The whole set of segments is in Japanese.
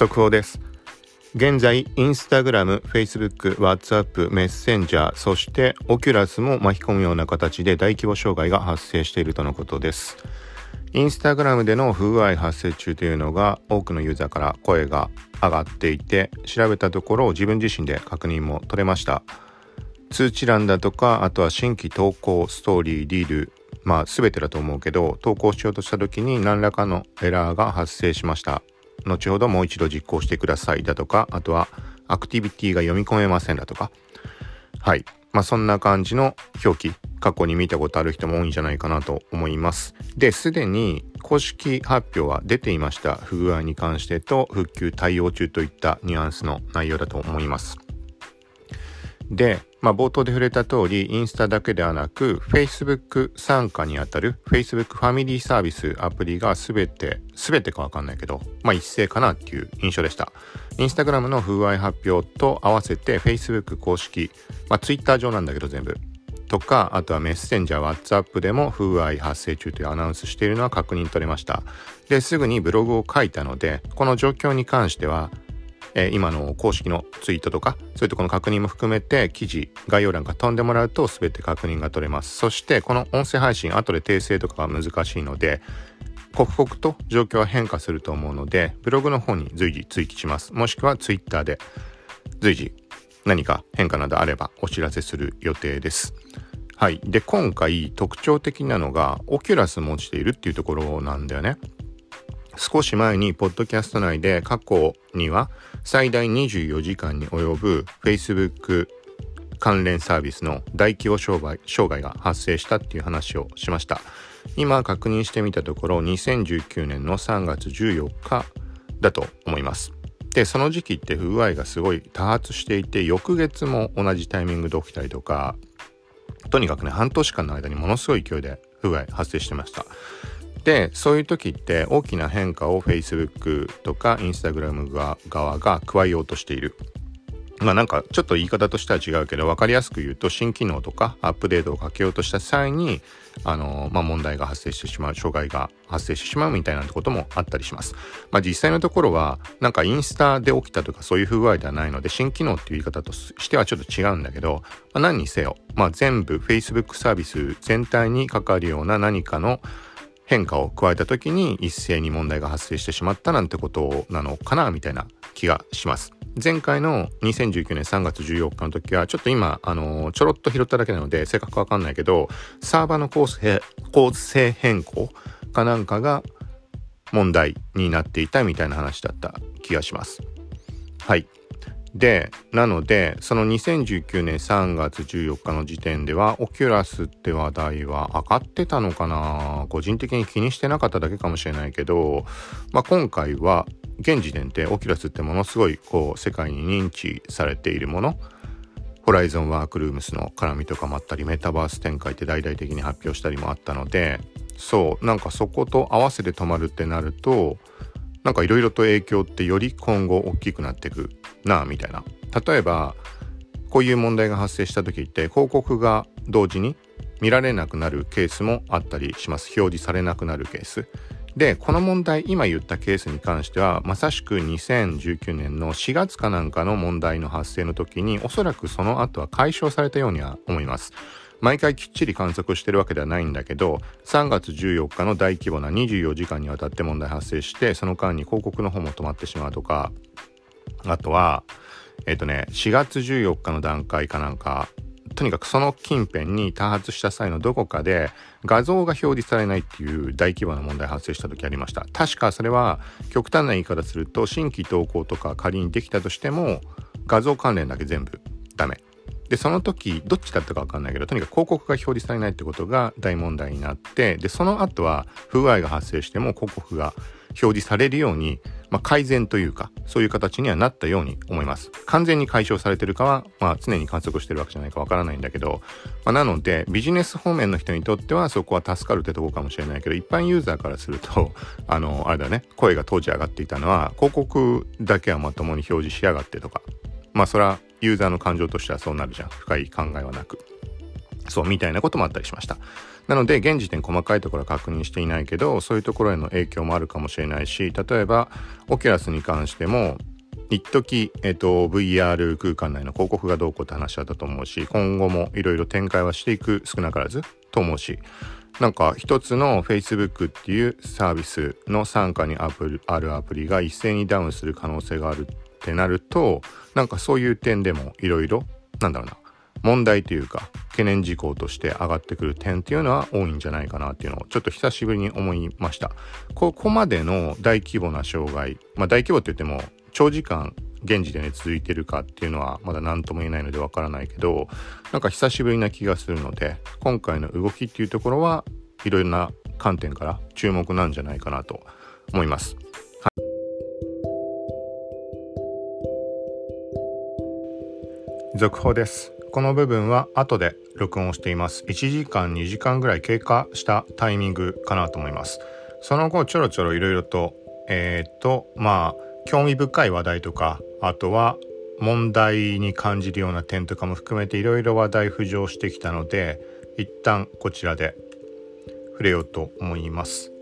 速報です。現在インスタグラム、フェイスブック、ワッツアップ、メッセンジャーそしてオキュラスも巻き込むような形で大規模障害が発生しているとのことです。インスタグラムでの不具合発生中というのが多くのユーザーから声が上がっていて調べたところ自分自身で確認も取れました。通知欄だとかあとは新規投稿ストーリーリールまあ全てだと思うけど投稿しようとした時に何らかのエラーが発生しました。後ほどもう一度実行してくださいだとかあとはアクティビティが読み込めませんだとか。はい。まあそんな感じの表記過去に見たことある人も多いんじゃないかなと思います。で、すでに公式発表は出ていました不具合に関してと復旧対応中といったニュアンスの内容だと思います。で、まあ、冒頭で触れた通り、インスタだけではなく、Facebook 参加にあたる Facebook ファミリーサービスアプリがすべて、すべてかわかんないけど、まあ、一斉かなっていう印象でした。インスタグラムの不具合発表と合わせて Facebook 公式、まあ、Twitter 上なんだけど全部、とか、あとはメッセンジャー、WhatsApp でも不具合発生中というアナウンスしているのは確認取れました。で、すぐにブログを書いたので、この状況に関しては、えー、今の公式のツイートとか、そういうとこの確認も含めて、記事、概要欄が飛んでもらうと全て確認が取れます。そして、この音声配信、後で訂正とかが難しいので、刻々と状況は変化すると思うので、ブログの方に随時追記します。もしくは Twitter で随時何か変化などあればお知らせする予定です。はい。で、今回特徴的なのが、オキュラスも落ちているっていうところなんだよね。少し前に、ポッドキャスト内で過去には最大24時間に及ぶ Facebook 関連サービスの大規模障害障害が発生したっていう話をしました。今確認してみたところ、2019年の3月14日だと思います。で、その時期って不具合がすごい多発していて、翌月も同じタイミングで起きたりとか、とにかくね、半年間の間にものすごい勢いで不具合発生してました。で、そういう時って大きな変化を Facebook とか Instagram 側が加えようとしている。まあなんかちょっと言い方としては違うけど分かりやすく言うと新機能とかアップデートをかけようとした際にあのまあ問題が発生してしまう障害が発生してしまうみたいなこともあったりします。まあ実際のところはなんかインスタで起きたとかそういう不具合ではないので新機能っていう言い方としてはちょっと違うんだけど、まあ、何にせよまあ全部 Facebook サービス全体に関わるような何かの変化を加えた時に一斉に問題が発生してしまったなんてことなのかなみたいな気がします。前回の2019年3月14日の時は、ちょっと今、あの、ちょろっと拾っただけなので、正確わかんないけど、サーバーの構成、構成変更かなんかが問題になっていたみたいな話だった気がします。はい。で、なので、その2019年3月14日の時点では、オキュラスって話題は上がってたのかな？個人的に気にしてなかっただけかもしれないけど、まあ、今回は現時点でオキュラスってものすごいこう世界に認知されているもの。ホライゾンワークルームスの絡みとかもあったりメタバース展開って大々的に発表したりもあったのでそうなんかそこと合わせて止まるってなるとなんかいろいろと影響ってより今後大きくなっていくなみたいな。例えばこういう問題が発生した時って広告が同時に見られなくなるケースもあったりします。表示されなくなるケース。でこの問題今言ったケースに関してはまさしく2019年の4月かなんかの問題の発生の時におそらくその後は解消されたようには思います。毎回きっちり観測してるわけではないんだけど3月14日の大規模な24時間にわたって問題発生してその間に広告の方も止まってしまうとかあとはえっ、ー、とね4月14日の段階かなんかとにかくその近辺に多発した際のどこかで画像が表示されないっていう大規模な問題発生した時ありました。確かそれは極端な言い方すると新規投稿とか仮にできたとしても画像関連だけ全部ダメ。で、その時、どっちだったかわかんないけど、とにかく広告が表示されないってことが大問題になって、で、その後は不具合が発生しても広告が表示されるように、まあ、改善というか、そういう形にはなったように思います。完全に解消されてるかは、まあ、常に観測してるわけじゃないかわからないんだけど、まあ、なので、ビジネス方面の人にとってはそこは助かるってとこかもしれないけど、一般ユーザーからすると、あの、あれだね、声が当時上がっていたのは、広告だけはまともに表示しやがってとか、まあ、それはユーザーの感情としてはそうなるじゃん。深い考えはなく。そう、みたいなこともあったりしました。なので、現時点細かいところは確認していないけど、そういうところへの影響もあるかもしれないし、例えば、オキュラスに関しても、一時えっと、VR 空間内の広告がどうこうって話だったと思うし、今後もいろいろ展開はしていく少なからずと思うし、なんか一つの Facebook っていうサービスの傘下にあるアプリが一斉にダウンする可能性があるっってなると、なんかそういう点でもいろいろ、なんだろうな、問題というか懸念事項として上がってくる点っていうのは多いんじゃないかなっていうのをちょっと久しぶりに思いました。ここまでの大規模な障害、まあ大規模って言っても長時間現時点で続いてるかっていうのはまだ何とも言えないのでわからないけどなんか久しぶりな気がするので今回の動きっていうところはいろいろな観点から注目なんじゃないかなと思います。続報です。この部分は後で録音しています。1時間2時間ぐらい経過したタイミングかなと思います。その後ちょろちょろいろいろと、えー、っと、まあ、興味深い話題とか、あとは問題に感じるような点とかも含めていろいろ話題浮上してきたので、一旦こちらで触れようと思います。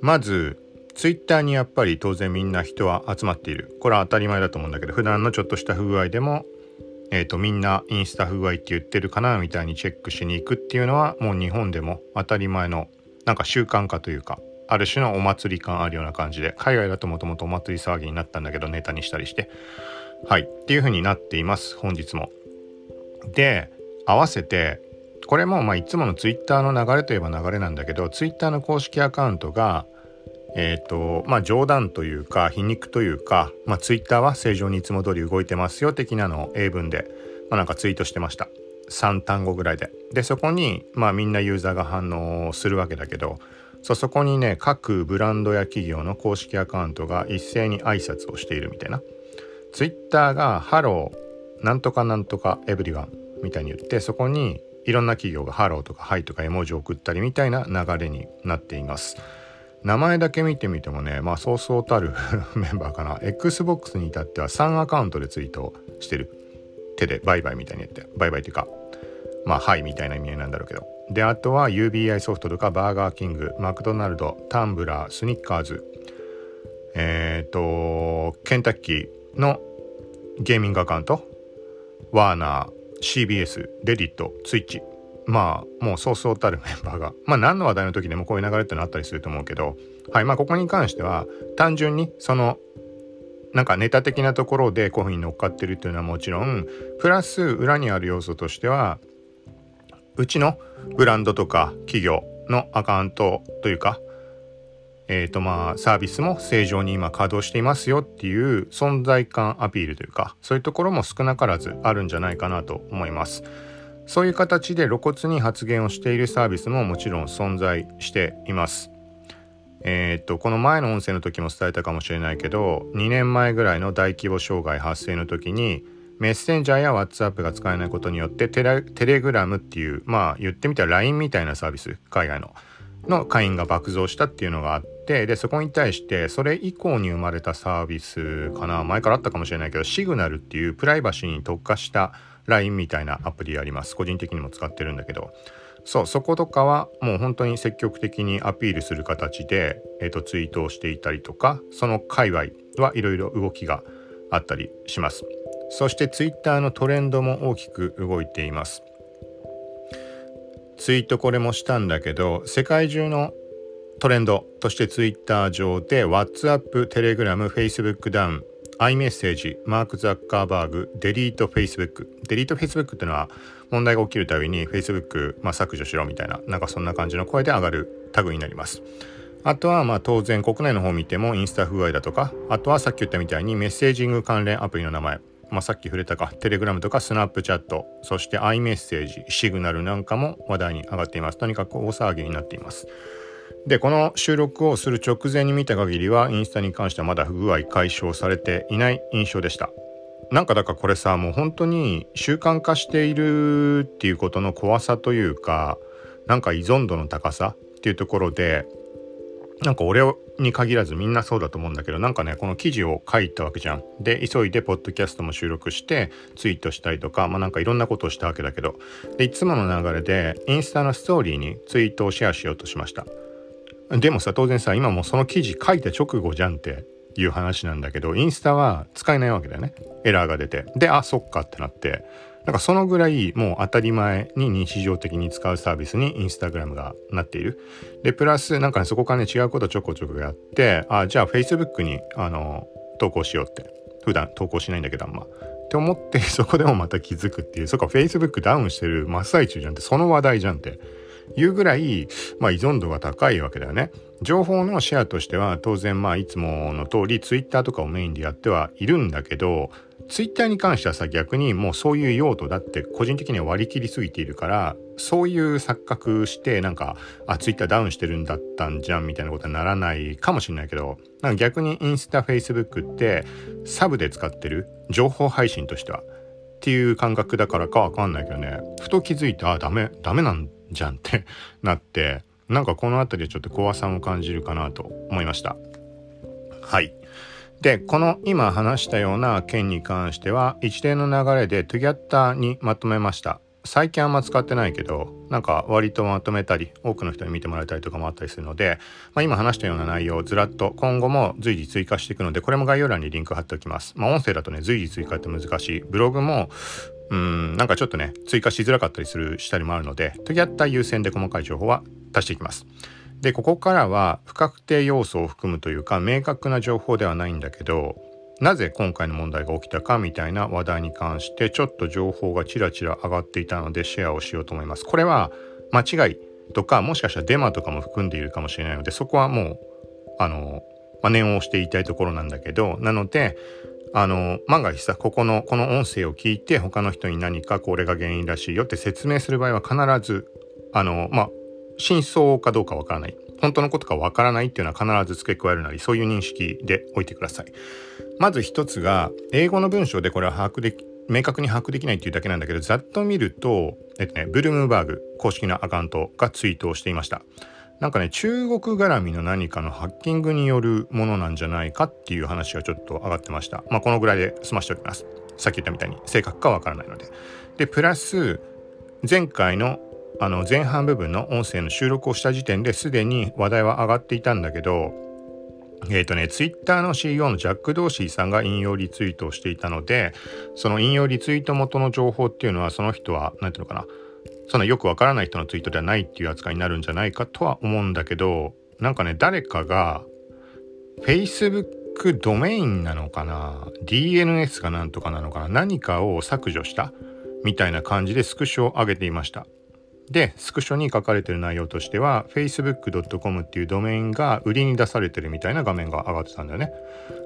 まず、ツイッターにやっぱり当然みんな人は集まっている。これは当たり前だと思うんだけど、普段のちょっとした不具合でもえーと、みんなインスタ不具合って言ってるかなみたいにチェックしに行くっていうのはもう日本でも当たり前のなんか習慣化というかある種のお祭り感あるような感じで海外だともともとお祭り騒ぎになったんだけどネタにしたりしてはいっていう風になっています本日も。で合わせてこれもまあいつものツイッターの流れといえば流れなんだけどツイッターの公式アカウントがえっ、ー、と、まあ冗談というか皮肉というか、まあツイッターは正常にいつも通り動いてますよ的なのを英文で、まあなんかツイートしてました。3単語ぐらいで。で、そこに、まあみんなユーザーが反応するわけだけど、そうそこにね、各ブランドや企業の公式アカウントが一斉に挨拶をしているみたいな。ツイッターが hello、なんとかなんとか everyone みたいに言って、そこにいろんな企業がハローとか hi とか絵文字を送ったりみたいな流れになっています。名前だけ見てみてもね、まあそうそうたる メンバーかな。Xbox に至っては3アカウントでツイートしてる。手でバイバイみたいに言って。バイバイっていうか、まあ hi みたいな意味合いなんだろうけど。で、あとは UBI ソフトとかバーガーキング、マクドナルド、タンブラー、スニッカーズ、えっ、ー、と、ケンタッキーのゲーミングアカウント、ワーナー、CBS、レディット、ツイッチまあもうそうそうたるメンバーが まあ何の話題の時でもこういう流れってのあったりすると思うけどはいまあここに関しては単純にそのなんかネタ的なところでこういうふうに乗っかってるっていうのはもちろんプラス裏にある要素としてはうちのブランドとか企業のアカウントというかえーとまあサービスも正常に今稼働していますよっていう存在感アピールというかそういうところも少なからずあるんじゃないかなと思います。そういう形で露骨に発言をしているサービスももちろん存在しています。えー、っとこの前の音声の時も伝えたかもしれないけど2年前ぐらいの大規模障害発生の時にメッセンジャーや WhatsApp が使えないことによってテレテレグラムっていうまあ言ってみたら LINE みたいなサービス海外のの会員が爆増したっていうのがあってでそこに対してそれ以降に生まれたサービスかな前からあったかもしれないけどシグナルっていうプライバシーに特化した LINE みたいなアプリあります。個人的にも使ってるんだけど。そう、そことかはもう本当に積極的にアピールする形で、えっ、ー、と、ツイートをしていたりとか、その界隈はいろいろ動きがあったりします。そして Twitter のトレンドも大きく動いています。ツイートこれもしたんだけど、世界中のトレンドとして Twitter 上で WhatsApp、Telegram、Facebook ダウン、iMessage、マーク・ザッカーバーグ、デリート・フェイスブック。デリート・フェイスブックっていうのは問題が起きるたびに Facebook、まあ、削除しろみたいな、なんかそんな感じの声で上がるタグになります。あとはまあ当然国内の方を見てもインスタ不具合だとか、あとはさっき言ったみたいにメッセージング関連アプリの名前、まあ、さっき触れたか、テレグラムとかスナップチャット、そして iMessage、シグナルなんかも話題に上がっています。とにかく大騒ぎになっています。でこの収録をする直前に見た限りはインスタに関してはまだ不具合解消されていない印象でしたなんかだからこれさもう本当に習慣化しているっていうことの怖さというかなんか依存度の高さっていうところでなんか俺に限らずみんなそうだと思うんだけどなんかねこの記事を書いたわけじゃん。で急いでポッドキャストも収録してツイートしたりとかまあなんかいろんなことをしたわけだけどでいつもの流れでインスタのストーリーにツイートをシェアしようとしました。でもさ当然さ今もその記事書いた直後じゃんっていう話なんだけどインスタは使えないわけだよねエラーが出てであそっかってなってなんかそのぐらいもう当たり前に日常的に使うサービスにインスタグラムがなっている。で、プラスなんかね、そこからね、違うことちょこちょこやって、あ、じゃあ Facebook にあの投稿しようって。普段投稿しないんだけどあんま。って思ってそこでもまた気づくっていう、そっか Facebook ダウンしてる真っ最中じゃんって、その話題じゃんって。いうぐらい、まあ、依存度が高いわけだよね。情報のシェアとしては当然まあいつもの通り Twitter とかをメインでやってはいるんだけどツイッターに関してはさ逆にもうそういう用途だって個人的には割り切りすぎているからそういう錯覚してなんかあツイッターダウンしてるんだったんじゃんみたいなことにならないかもしれないけどなんか逆にインスタフェイスブックってサブで使ってる情報配信としてはっていう感覚だからかわかんないけどね。ふと気づいてあダメダメなんじゃんってなってなんかこの辺りでちょっと怖さも感じるかなと思いました。はい。で、この今話したような件に関しては、一連の流れでトゥギャッターにまとめました。最近あんま使ってないけど、なんか割とまとめたり、多くの人に見てもらえたりとかもあったりするので、まあ、今話したような内容をずらっと今後も随時追加していくので、これも概要欄にリンク貼っておきます。まあ、音声だとね、随時追加って難しい。ブログも、うん、なんかちょっとね、追加しづらかったりする、したりもあるので、トゥギャッター優先で細かい情報は足していきます。でここからは不確定要素を含むというか明確な情報ではないんだけどなぜ今回の問題が起きたかみたいな話題に関してちょっと情報がちらちら上がっていたのでシェアをしようと思います。これは間違いとかもしかしたらデマとかも含んでいるかもしれないのでそこはもうあの、まあ、念を押して言いたいところなんだけどなのであの万が一さここのこの音声を聞いて他の人に何かこれが原因らしいよって説明する場合は必ずあのまあ真相かどうかわからない。本当のことかわからないっていうのは必ず付け加えるなり、そういう認識でおいてください。まず一つが、英語の文章でこれは把握でき、明確に把握できないっていうだけなんだけど、ざっと見ると、えっとね、ブルームバーグ公式のアカウントがツイートをしていました。なんかね、中国絡みの何かのハッキングによるものなんじゃないかっていう話がちょっと上がってました。まあ、このぐらいで済ましておきます。さっき言ったみたいに正確かわからないので。で、プラス、前回のあの前半部分の音声の収録をした時点ですでに話題は上がっていたんだけどえっ、ー、とね、ツイッターの CEO のジャック・ドーシーさんが引用リツイートをしていたので、その引用リツイート元の情報っていうのは、その人は、なんていうのかな、そんなよくわからない人のツイートではないっていう扱いになるんじゃないかとは思うんだけど、なんかね、誰かが、Facebook ドメインなのかな ?DNS がなんとかなのかな何かを削除したみたいな感じでスクショを上げていました。で、スクショに書かれてる内容としては、facebook.com っていうドメインが売りに出されてるみたいな画面が上がってたんだよね。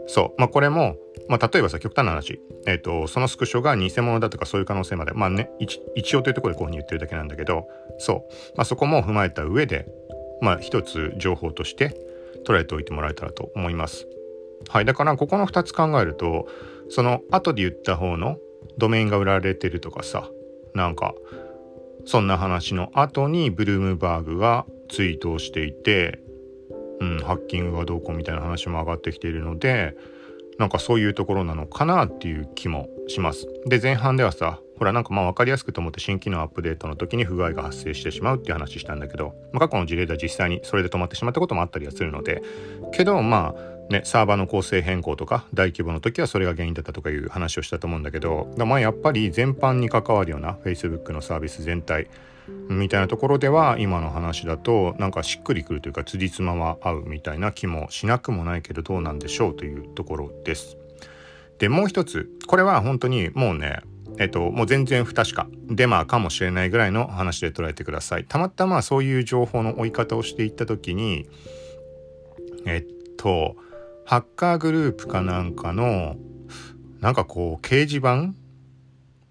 そう。まあ、これも、まあ、例えばさ、極端な話、え、ー、と、そのスクショが偽物だとかそういう可能性まで、まあね、一応というところでこういうふうに言ってるだけなんだけど、そう。まあ、そこも踏まえた上で、まあ、一つ情報として捉えておいてもらえたらと思います。はい。だから、ここの2つ考えると、その後で言った方のドメインが売られてるとかさ、なんか、そんな話の後にブルームバーグがツイートをしていて、うん、ハッキングがどうこうみたいな話も上がってきているのでなんかそういうところなのかなっていう気もします。で前半ではさほらなんかまあ分かりやすくと思って新機能アップデートの時に不具合が発生してしまうっていう話したんだけど、まあ、過去の事例では実際にそれで止まってしまったこともあったりはするのでけどまあね、サーバーの構成変更とか大規模の時はそれが原因だったとかいう話をしたと思うんだけどまあやっぱり全般に関わるような Facebook のサービス全体みたいなところでは今の話だとなんかしっくりくるというか辻褄は合うみたいな気もしなくもないけどどうなんでしょうというところです。でもう一つこれは本当にもうねえっと、もう全然不確かデマかもしれないぐらいの話で捉えてください。たまたまそういう情報の追い方をしていった時にえっとハッカーグループかなんかの、なんかこう、掲示板？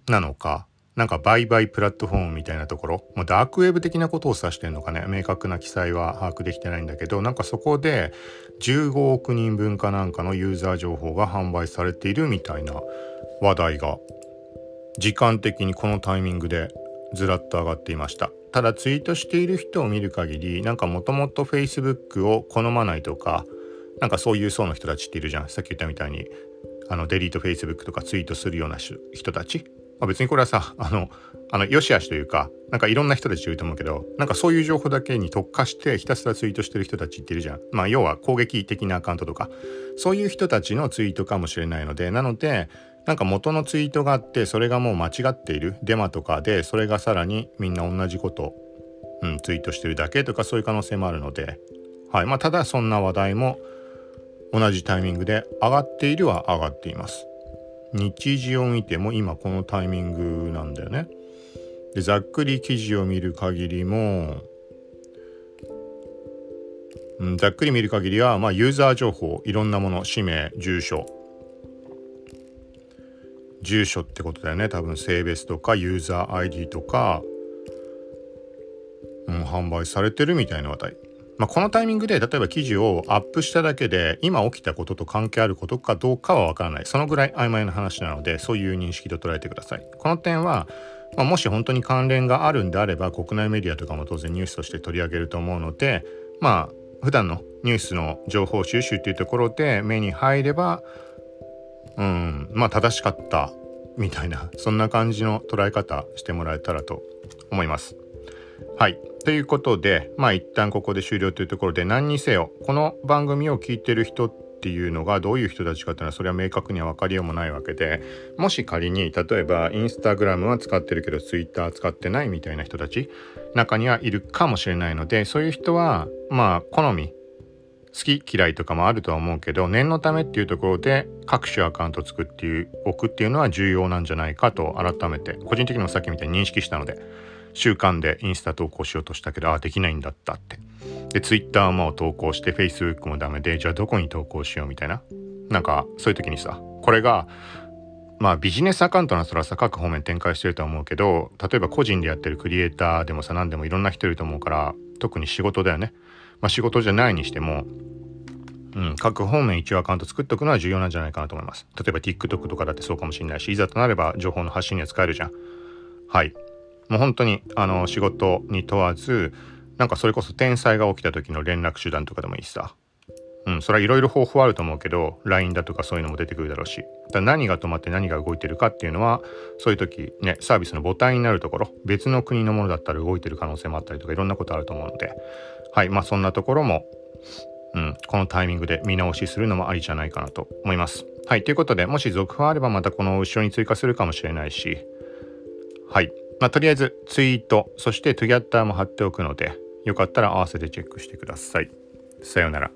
なのか、なんか売買プラットフォームみたいなところ、まあ、ダークウェブ的なことを指してんのかね、明確な記載は把握できてないんだけど、なんかそこで15億人分かなんかのユーザー情報が販売されているみたいな話題が、時間的にこのタイミングでずらっと上がっていました。ただツイートしている人を見る限り、なんかもともと Facebook を好まないとか、なんかそういう層の人たちっているじゃん。さっき言ったみたいにあのデリートフェイスブックとかツイートするような人たち、まあ、別にこれはさあのあのよしあしというかなんかいろんな人たちいると思うけどなんかそういう情報だけに特化してひたすらツイートしてる人たちっているじゃん。まあ要は攻撃的なアカウントとか。そういう人たちのツイートかもしれないのでなのでなんか元のツイートがあってそれがもう間違っている。デマとかでそれがさらにみんな同じこと、うん、ツイートしてるだけとかそういう可能性もあるので。はい。まあただそんな話題も同じタイミングで上がっているは上がっています。日時を見ても今このタイミングなんだよね。でざっくり記事を見る限りも、うん、ざっくり見る限りは、まあ、ユーザー情報いろんなもの氏名住所住所ってことだよね多分性別とかユーザー ID とか、うん、販売されてるみたいな話題まあ、このタイミングで例えば記事をアップしただけで今起きたことと関係あることかどうかはわからない。そのぐらい曖昧な話なのでそういう認識と捉えてください。この点は、まあ、もし本当に関連があるんであれば国内メディアとかも当然ニュースとして取り上げると思うのでまあ普段のニュースの情報収集っていうところで目に入ればうんまあ正しかったみたいなそんな感じの捉え方してもらえたらと思います。はい。ということで、まあ一旦ここで終了というところで何にせよ、この番組を聞いてる人っていうのがどういう人たちかっていうのはそれは明確には分かりようもないわけで、もし仮に例えばインスタグラムは使ってるけどツイッター使ってないみたいな人たち中にはいるかもしれないので、そういう人はまあ好み、好き嫌いとかもあるとは思うけど念のためっていうところで各種アカウント作っておくっていうのは重要なんじゃないかと改めて個人的にもさっきみたいに認識したので習慣でインスタ投稿しようとしたけど、ああ、できないんだったって。で、ツイッターも投稿して、Facebook もダメで、じゃあどこに投稿しようみたいな。なんか、そういう時にさ、これが、まあビジネスアカウントならさ各方面展開してるとは思うけど例えば個人でやってるクリエイターでもさ何でもいろんな人いると思うから特に仕事だよね、まあ、仕事じゃないにしても、うん、各方面一応アカウント作っておくのは重要なんじゃないかなと思います例えば TikTok とかだってそうかもしれないしいざとなれば情報の発信には使えるじゃんはいもう本当にあの仕事に問わずなんかそれこそ天才が起きた時の連絡手段とかでもいいしさうんそれはいろいろ方法あると思うけど LINE だとかそういうのも出てくるだろうしだ何が止まって何が動いてるかっていうのはそういう時ねサービスのボタンになるところ別の国のものだったら動いてる可能性もあったりとかいろんなことあると思うのではいまあそんなところもうん、このタイミングで見直しするのもありじゃないかなと思います。はい。ということで、もし続報あればまたこの後ろに追加するかもしれないし、はい。まあ、とりあえずツイート、そしてトゥギャッターも貼っておくので、よかったら合わせてチェックしてください。さようなら。